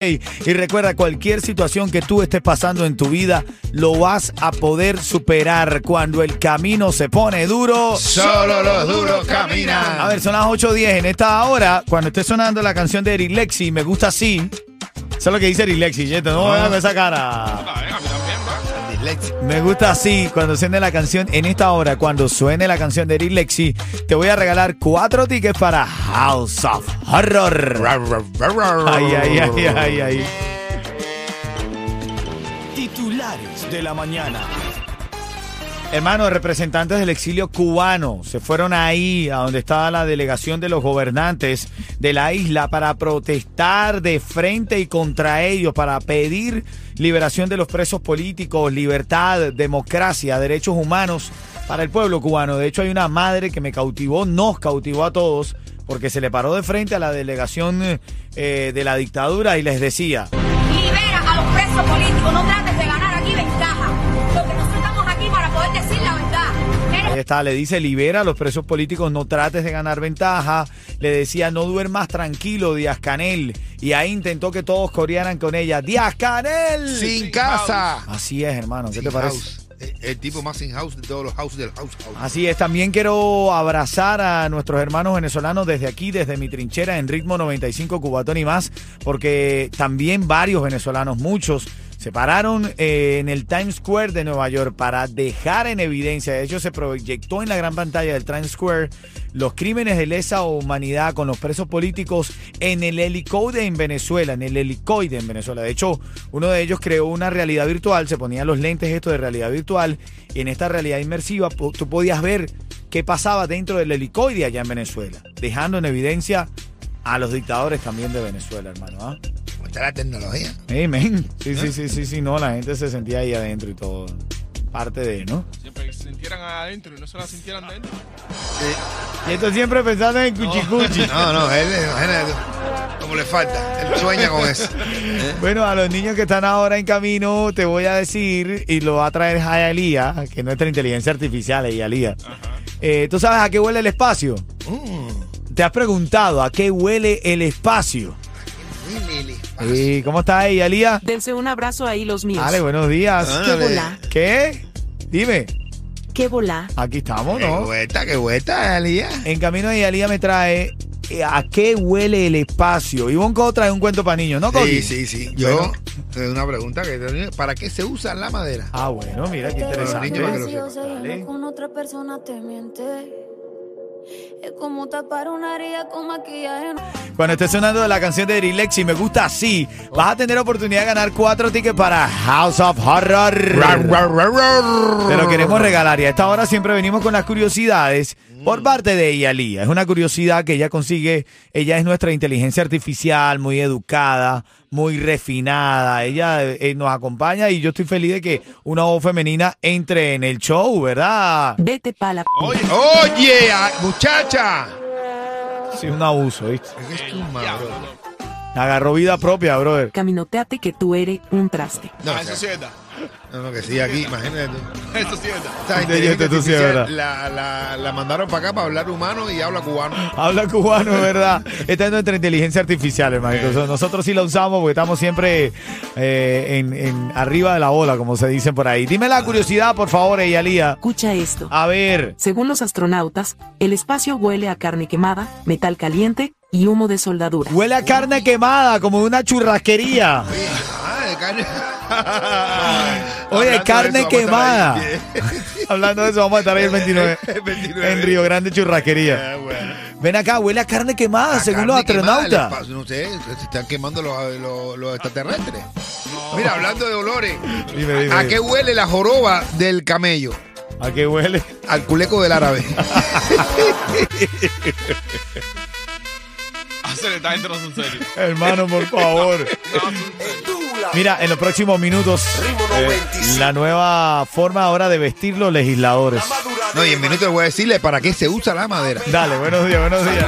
Y recuerda, cualquier situación que tú estés pasando en tu vida, lo vas a poder superar cuando el camino se pone duro. Solo los duros caminan. A ver, son las 8.10. En esta hora, cuando esté sonando la canción de Eric Lexi, me gusta así. Eso es lo que dice Eric Lexi, Yeto. No vean esa cara. Me gusta así cuando suene la canción. En esta hora, cuando suene la canción de Eric Lexi, te voy a regalar cuatro tickets para House of Horror. Ay, ay, ay, ay, ay. Titulares de la mañana. Hermanos, representantes del exilio cubano se fueron ahí, a donde estaba la delegación de los gobernantes de la isla, para protestar de frente y contra ellos, para pedir liberación de los presos políticos, libertad, democracia, derechos humanos para el pueblo cubano. De hecho, hay una madre que me cautivó, nos cautivó a todos, porque se le paró de frente a la delegación eh, de la dictadura y les decía... Libera a los presos políticos, no trates Ahí está, le dice, libera a los presos políticos, no trates de ganar ventaja. Le decía, no duermas tranquilo, Díaz Canel. Y ahí intentó que todos corearan con ella, Díaz Canel. Sin casa. Así es, hermano, ¿qué te parece? El, el tipo más in house de todos los house del house. house. Así es, también quiero abrazar a nuestros hermanos venezolanos desde aquí, desde mi trinchera en ritmo 95 Cubatón y más, porque también varios venezolanos, muchos, se pararon eh, en el Times Square de Nueva York para dejar en evidencia, de hecho se proyectó en la gran pantalla del Times Square los crímenes de lesa humanidad con los presos políticos en el helicoide en Venezuela, en el helicoide en Venezuela. De hecho, uno de ellos creó una realidad virtual, se ponía los lentes estos de realidad virtual y en esta realidad inmersiva tú podías ver qué pasaba dentro del helicoide allá en Venezuela, dejando en evidencia a los dictadores también de Venezuela, hermano. ¿ah? ¿Cómo está la tecnología? Amen. Sí, sí, sí, sí, sí, no, la gente se sentía ahí adentro y todo. Parte de, ¿no? Siempre que se sintieran adentro y no se la sintieran dentro. Y esto siempre pensando en cuchicuchi. No, no, él, imagínate como le falta. Él sueña con eso. Bueno, a los niños que están ahora en camino, te voy a decir, y lo va a traer Jayalía, que es nuestra inteligencia artificial, Jayalía. Eh, ¿Tú sabes a qué huele el espacio? Mm. ¿Te has preguntado a qué huele el espacio? ¿Y cómo está Jayalía? Dense un abrazo ahí los míos. Dale, buenos días. ¿Qué dale. volá? ¿Qué? Dime, ¿Qué volá? aquí estamos, Qué ¿no? vuelta, qué vuelta, Elías. En camino de Yalía me trae eh, a qué huele el espacio. Y Bonco trae un cuento para niños, ¿no, Coqui? Sí, sí, sí. Yo, tengo una pregunta que ¿para qué se usa la madera? Ah, bueno, mira qué interesante. niños para que lo Si yo sepan. saliendo Dale. con otra persona te miente. Es como tapar una herida con maquillaje. Cuando esté sonando la canción de Eric Lexi, me gusta así. Vas a tener oportunidad de ganar cuatro tickets para House of Horror. Te lo queremos regalar. Y a esta hora siempre venimos con las curiosidades por parte de Yalía. Es una curiosidad que ella consigue. Ella es nuestra inteligencia artificial, muy educada, muy refinada. Ella eh, nos acompaña y yo estoy feliz de que una voz femenina entre en el show, ¿verdad? Vete pa' la... Oye, Oye, muchacha. Sí, es un abuso, ¿viste? Es tu madre. Agarró vida propia, brother. Caminoteate que tú eres un traste. No, eso sí es verdad. No, no, que sí, aquí, imagínate. tú. Eso sí es verdad. La, la, la mandaron para acá para hablar humano y habla cubano. Habla cubano, es verdad. Esta es nuestra inteligencia artificial, hermanito. So, Nosotros sí la usamos porque estamos siempre eh, en, en arriba de la ola, como se dicen por ahí. Dime la curiosidad, por favor, Eyalía. Escucha esto. A ver. Según los astronautas, el espacio huele a carne quemada, metal caliente y humo de soldadura. Huele a carne quemada, como de una churrasquería. Carne. Oye, carne eso, quemada. Hablando de eso, vamos a estar ahí el 29. El 29. En Río Grande Churrasquería. Ah, bueno. Ven acá, huele a carne quemada, La según los carne astronautas. No sé, se están quemando los, los- los extraterrestres. Mira, hablando de olores, Dime, dime. ¿a qué huele la joroba del camello? ¿A qué huele? Al culeco del árabe. Ah, se le está entrando en serio. Hermano, por favor. No, serio. Mira, en los próximos minutos, eh, la nueva forma ahora de vestir los legisladores. No, y en minutos les voy a decirle para qué se usa la madera. Dale, buenos días, buenos días.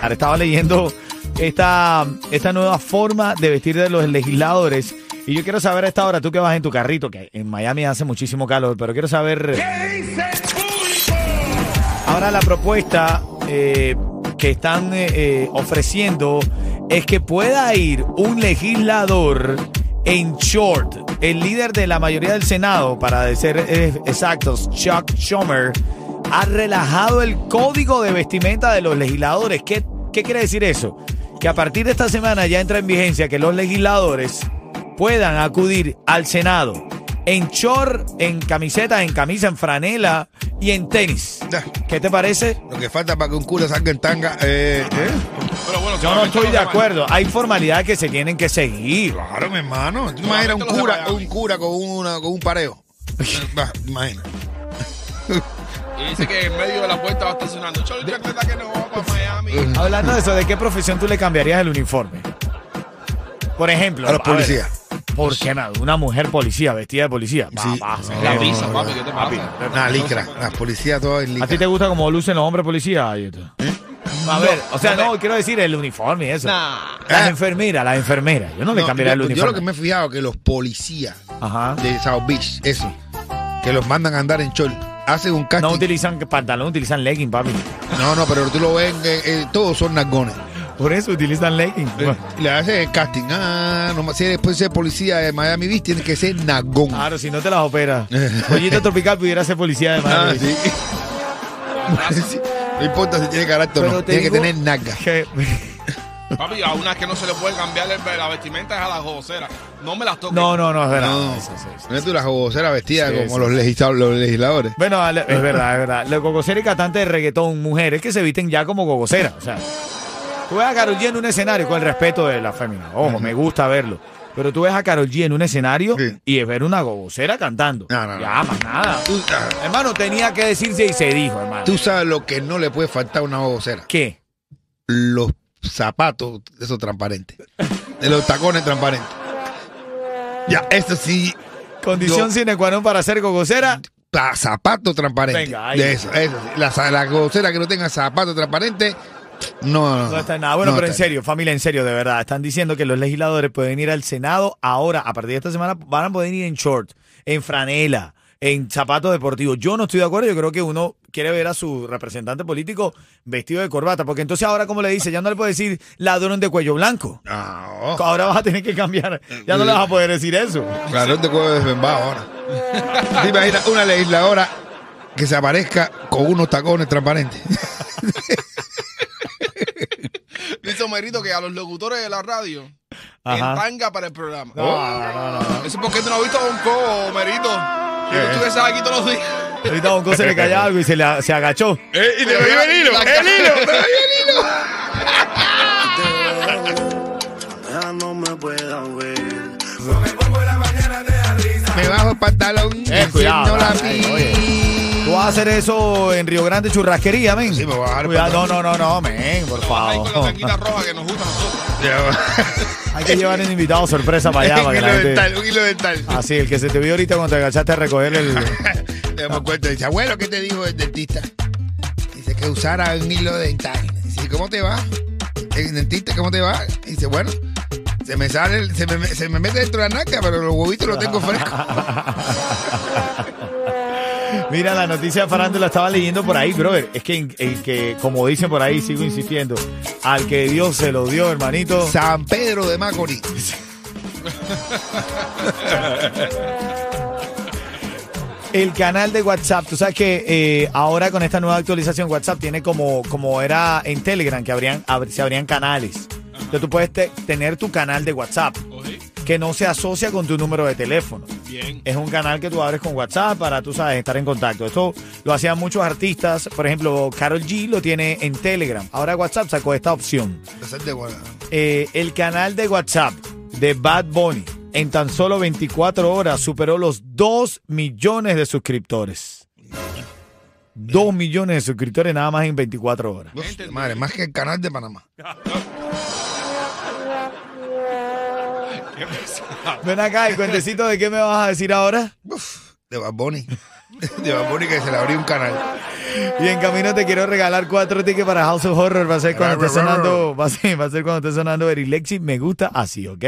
Ahora estaba leyendo esta, esta nueva forma de vestir de los legisladores. Y yo quiero saber a esta hora, tú que vas en tu carrito, que en Miami hace muchísimo calor, pero quiero saber. Ahora la propuesta eh, que están eh, eh, ofreciendo es que pueda ir un legislador en short. El líder de la mayoría del Senado, para ser eh, exactos, Chuck Schumer, ha relajado el código de vestimenta de los legisladores. ¿Qué, qué quiere decir eso? Que a partir de esta semana ya entra en vigencia que los legisladores puedan acudir al Senado en short, en camiseta, en camisa, en franela y en tenis. ¿Qué te parece? Lo que falta para que un cura salga en tanga. Eh, ¿eh? Pero bueno, Yo no estoy de acuerdo. Hay formalidades que se tienen que seguir. Claro, mi hermano. ¿Tú imaginas un cura, un cura con, una, con un pareo? Imagina. Y dice que en medio de la puerta va estacionando. Chancleta que no va para Miami. Hablando de eso, ¿de qué profesión tú le cambiarías el uniforme? Por ejemplo, A los policías. ¿Por qué no? Una mujer policía, vestida de policía. Va, Sí. va, La no, brisa, no, papi. ¿qué te Papi, pasa? Una licra. Las policías todas en licra. ¿A ti te gusta cómo lucen los hombres policías? Esto. A ver, o sea, no, quiero decir el uniforme y eso. Nah. Las Ah. enfermeras, las enfermeras. Yo no, le No, cambiaría el yo, yo uniforme. lo que me he fijado que los policías Ajá. de South Beach, eso, que los mandan a andar en short, hacen un casting. No utilizan pantalón, utilizan legging, papi. No, no, pero tú lo ves, eh, eh, todos son nargones. Por eso utilizan legging. Eh, y le hacen el casting. Ah, no, si después de ser policía de Miami Beach, tienes que ser nagón. Claro, si no te las operas. Pollito tropical pudiera ser policía de Ah, Miami. sí. Sí, No importa si tiene carácter o no, tiene que tener naga. que- Papi, a unas que no se le puede cambiar el- la vestimenta es a la gocera. No me las toques. No, no, no, es verdad. No, Sí, sí, sí. no es tú la jugosera vestida Sí, como sí, los, legisladores. Bueno, es verdad, es verdad. Los gogoceros y cantantes de reggaetón, mujeres que se visten ya como gogoceras. O sea, tú ves a Karol G en un escenario con el respeto de la fémina. Ojo, me gusta verlo. Pero tú ves a Karol G en un escenario Sí. y es ver una gogocera cantando. No. Ya, más nada. Tú, ah, Hermano, tenía que decirse y se dijo, hermano. tú sabes lo que no le puede faltar a una gogocera. ¿Qué? Los zapatos, esos transparentes. De los tacones transparentes. Ya, eso sí, Condición Yo- sine qua non para ser gogocera. pa- zapatos transparentes. Venga, ahí eso, eso. La, la gogocera que no tenga zapatos transparentes, no, no, No está en nada. Bueno, no pero en serio, familia, en serio, de verdad. Están diciendo que los legisladores pueden ir al Senado ahora, a partir de esta semana, van a poder ir en short, en franela, en zapatos deportivos. Yo no estoy de acuerdo. Yo creo que uno quiere ver a su representante político vestido de corbata. Porque entonces ahora, como le dice, ya no le puede decir ladrón de cuello blanco. No, Ahora vas a tener que cambiar. Ya no le vas a poder decir eso. claro, te puedo desmembado ahora. ¿Te imaginas una legisladora que se aparezca con unos tacones transparentes? Dice Omerito que a los locutores de la radio Ajá. en tanga para el programa. No, no, no, no. Eso es porque tú no has visto a. Que ¿Qué? tú estuvieses aquí todos los días. Ahorita a Bonco se le cayó algo y se, le, se agachó. Eh, y te veía el hilo, el hilo, te veía el hilo. Me bajo el pantalón Eh, cuidado, la ay, oye. Vas a hacer eso en Río Grande Churrasquería, men. Sí, me voy a bajar el Cuidado, no, pantalón. no, no, no, men, por Ay, con la favor. tanguita roja que nos gusta a nosotros. Ya. Hay que llevar un invitado sorpresa para allá. un que hilo la gente... dental, un hilo dental. Así, el que se te vio ahorita cuando te agachaste a recoger el... Le damos cuenta, dice, abuelo, ¿qué te dijo el dentista? Dice que usara un hilo dental. Dice, ¿cómo te va? El dentista, ¿cómo te va? Dice, bueno, Se me sale, el- se me, se me mete dentro de la naca, pero los huevitos los tengo frescos. Mira, la noticia de farándula estaba leyendo por ahí, brother. Es que, el que, como dicen por ahí, sigo insistiendo, al que Dios se lo dio, hermanito. San Pedro de Macorís. El canal de WhatsApp, tú sabes que eh, ahora con esta nueva actualización WhatsApp tiene como, como era en Telegram, que habrían, ab- se abrían canales. Entonces tú puedes te- tener tu canal de WhatsApp, que no se asocia con tu número de teléfono. Bien. Es un canal que tú abres con WhatsApp para, tú sabes, estar en contacto. Esto lo hacían muchos artistas. Por ejemplo, Carol G lo tiene en Telegram. Ahora WhatsApp sacó esta opción. Eh, el canal de WhatsApp de Bad Bunny en tan solo 24 horas superó los 2 millones de suscriptores. 2 millones de suscriptores nada más en 24 horas. Uf, madre, más que el canal de Panamá. Ven acá, el cuentecito de qué me vas a decir ahora. Uf, de Bad Bunny. De Bad Bunny que se le abrió un canal. Y en camino te quiero regalar cuatro tickets para House of Horror. Va a ser cuando esté sonando, va a ser, va a ser cuando esté sonando Eric Lexi. Me gusta así, ¿ok?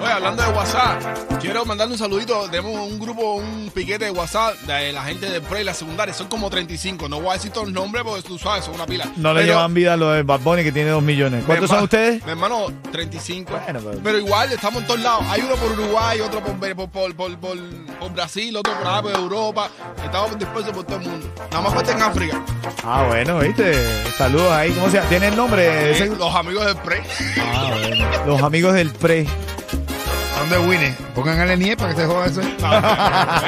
Oye, hablando de WhatsApp, quiero mandarle un saludito. Tenemos un grupo, un piquete de WhatsApp de la gente de pre y la secundaria. Son como 35. No voy a decir todos los nombres porque tú sabes, son una pila. No le Pero, llevan vida a lo de Bad Bunny que tiene 2 millones. ¿Cuántos son ustedes? Mi hermano, 35. Bueno, pero- pero... igual estamos en todos lados. Hay uno por Uruguay, otro por, por, por, por, por- por Brasil, otro por allá por Europa. Estamos dispersos por todo el mundo. Nada más falta en África. Ah, bueno, viste. Saludos ahí. ¿Cómo se llama? ¿Tiene el nombre? ese- Eh, los amigos del pre. Ah, bueno. Los amigos del pre. ¿Dónde Winnie? Pongan a Lenier para que se joda eso. Pasa.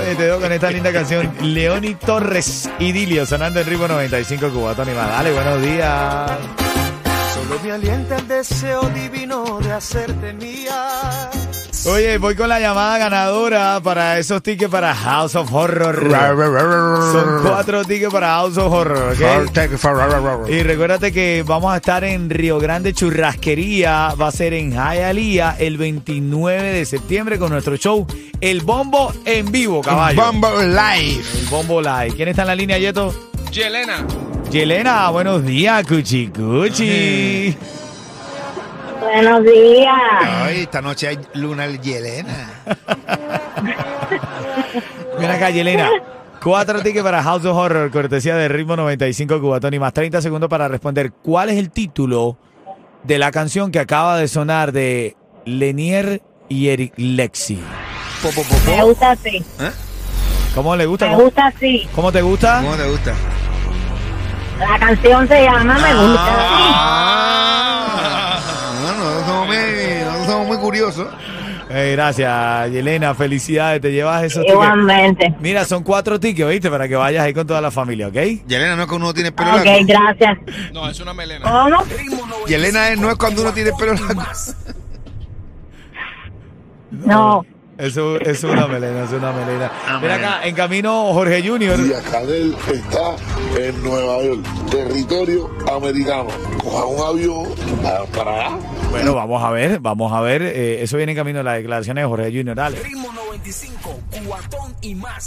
Oye, te dejo con esta linda canción. Leoni Torres, Idilio, sonando en ritmo 95 Cubatón y más. Dale, buenos días. Solo me alienta el deseo divino de hacerte mía. Oye, voy con la llamada ganadora para esos tickets para House of Horror. Son cuatro tickets para House of Horror, ¿ok? Y recuérdate que vamos a estar en Río Grande Churrasquería, va a ser en Hialeah el 29 de septiembre con nuestro show El Bombo en vivo, caballo. Bumble Live. El Bombo Live. ¿Quién está en la línea, Yeto? Yelena. Yelena, buenos días, Cuchi Cuchi. Buenos días. Ay, esta noche hay luna Yelena. Ven acá, Yelena. Cuatro tickets para House of Horror, cortesía de Ritmo 95 Cubatón y más 30 segundos para responder cuál es el título de la canción que acaba de sonar de Lenier y Eric Lexi. Po, po, po, po. Me gusta así. ¿Cómo le gusta? Me ¿Cómo, gusta así. cómo te gusta? ¿Cómo te gusta? La canción se llama Me gusta Ah, muy curiosos. Eh, gracias, Yelena. Felicidades. Te llevas esos tickets. Igualmente. Mira, son cuatro tickets, ¿viste? Para que vayas ahí con toda la familia, ¿ok? Yelena no es cuando uno tiene pelo Ok, gracias. No, es una melena. ¿Cómo? Yelena es- no es cuando uno tiene pelo largo. No. Es una melena, es una melena. Ah, Mira acá, en camino Jorge Junior. Y Canel está en Nueva York, territorio americano. Coja un avión para, para allá. Bueno, vamos a ver, vamos a ver. eh, eso viene en camino de las declaraciones de Jorge Junior. Dale. Ritmo 95, cuatón y más.